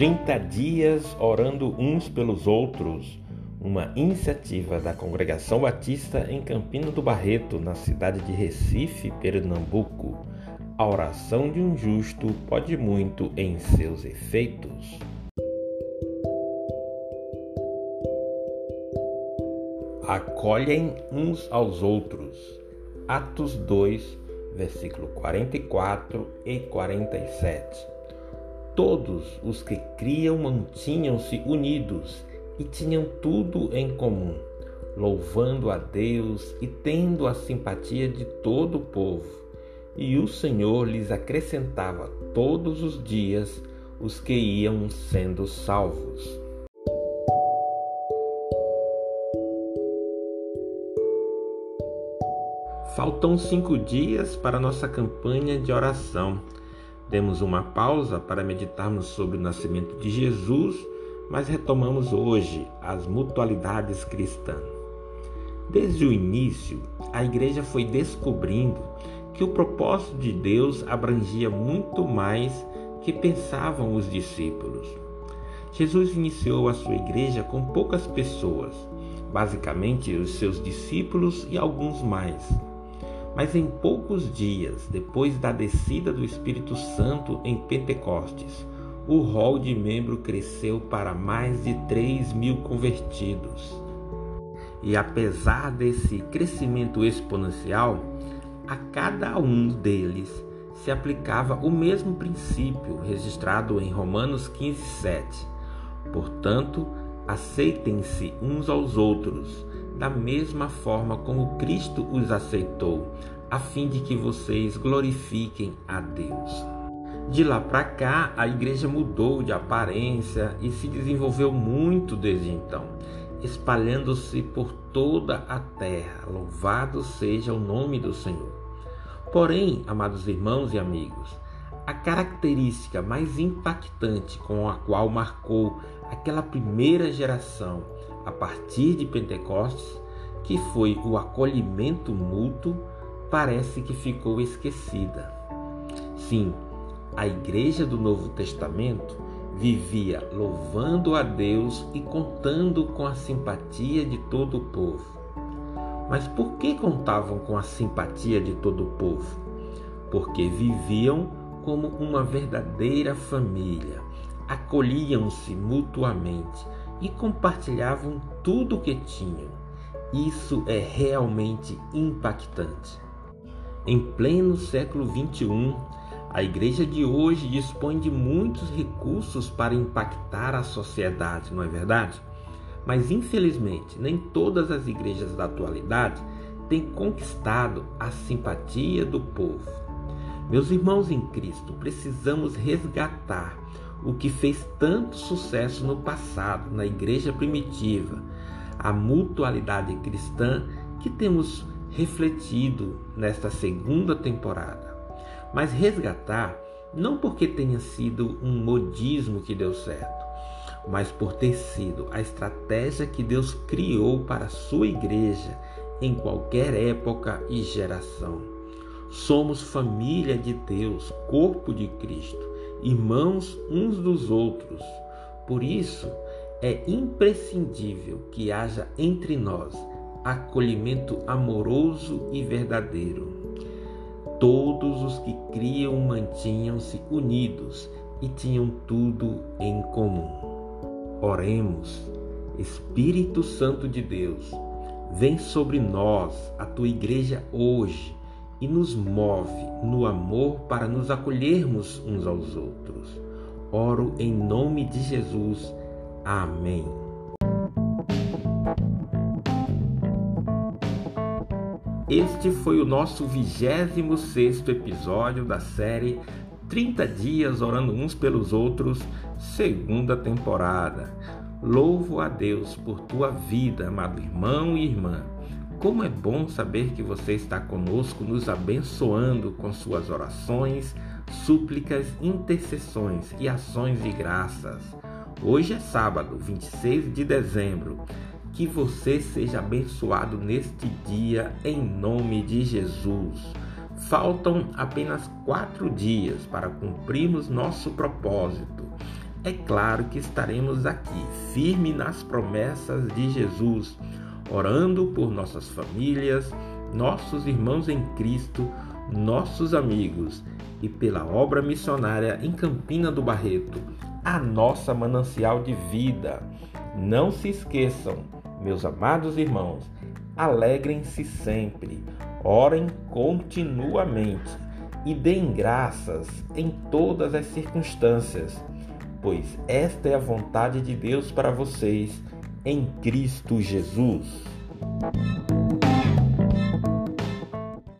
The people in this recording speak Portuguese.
30 dias orando uns pelos outros, uma iniciativa da Congregação Batista em Campina do Barreto, na cidade de Recife, Pernambuco. A oração de um justo pode muito em seus efeitos. Acolhem uns aos outros. Atos 2, versículo 44 e 47. Todos os que criam mantinham-se unidos e tinham tudo em comum, louvando a Deus e tendo a simpatia de todo o povo. E o Senhor lhes acrescentava todos os dias os que iam sendo salvos. Faltam cinco dias para nossa campanha de oração. Demos uma pausa para meditarmos sobre o nascimento de Jesus, mas retomamos hoje as mutualidades cristãs. Desde o início, a igreja foi descobrindo que o propósito de Deus abrangia muito mais que pensavam os discípulos. Jesus iniciou a sua igreja com poucas pessoas, basicamente os seus discípulos e alguns mais. Mas em poucos dias, depois da descida do Espírito Santo em Pentecostes, o rol de membro cresceu para mais de 3 mil convertidos. E apesar desse crescimento exponencial, a cada um deles se aplicava o mesmo princípio registrado em Romanos 15, 7. Portanto, aceitem-se uns aos outros da mesma forma como Cristo os aceitou, a fim de que vocês glorifiquem a Deus. De lá para cá, a igreja mudou de aparência e se desenvolveu muito desde então, espalhando-se por toda a terra. Louvado seja o nome do Senhor. Porém, amados irmãos e amigos, a característica mais impactante com a qual marcou aquela primeira geração a partir de Pentecostes, que foi o acolhimento mútuo, parece que ficou esquecida. Sim, a igreja do Novo Testamento vivia louvando a Deus e contando com a simpatia de todo o povo. Mas por que contavam com a simpatia de todo o povo? Porque viviam como uma verdadeira família, acolhiam-se mutuamente e compartilhavam tudo o que tinham. Isso é realmente impactante. Em pleno século XXI, a igreja de hoje dispõe de muitos recursos para impactar a sociedade, não é verdade? Mas infelizmente, nem todas as igrejas da atualidade têm conquistado a simpatia do povo. Meus irmãos em Cristo, precisamos resgatar o que fez tanto sucesso no passado, na igreja primitiva, a mutualidade cristã que temos refletido nesta segunda temporada. Mas resgatar não porque tenha sido um modismo que deu certo, mas por ter sido a estratégia que Deus criou para a sua igreja em qualquer época e geração. Somos família de Deus, corpo de Cristo irmãos uns dos outros. Por isso, é imprescindível que haja entre nós acolhimento amoroso e verdadeiro. Todos os que criam mantinham-se unidos e tinham tudo em comum. Oremos, Espírito Santo de Deus, vem sobre nós, a tua igreja hoje e nos move no amor para nos acolhermos uns aos outros. Oro em nome de Jesus. Amém. Este foi o nosso 26 episódio da série 30 Dias Orando Uns pelos Outros, segunda temporada. Louvo a Deus por tua vida, amado irmão e irmã. Como é bom saber que você está conosco, nos abençoando com suas orações, súplicas, intercessões e ações de graças. Hoje é sábado, 26 de dezembro. Que você seja abençoado neste dia, em nome de Jesus. Faltam apenas quatro dias para cumprirmos nosso propósito é claro que estaremos aqui, firme nas promessas de Jesus, orando por nossas famílias, nossos irmãos em Cristo, nossos amigos e pela obra missionária em Campina do Barreto, a nossa manancial de vida. Não se esqueçam, meus amados irmãos, alegrem-se sempre, orem continuamente e deem graças em todas as circunstâncias, pois esta é a vontade de Deus para vocês em Cristo Jesus.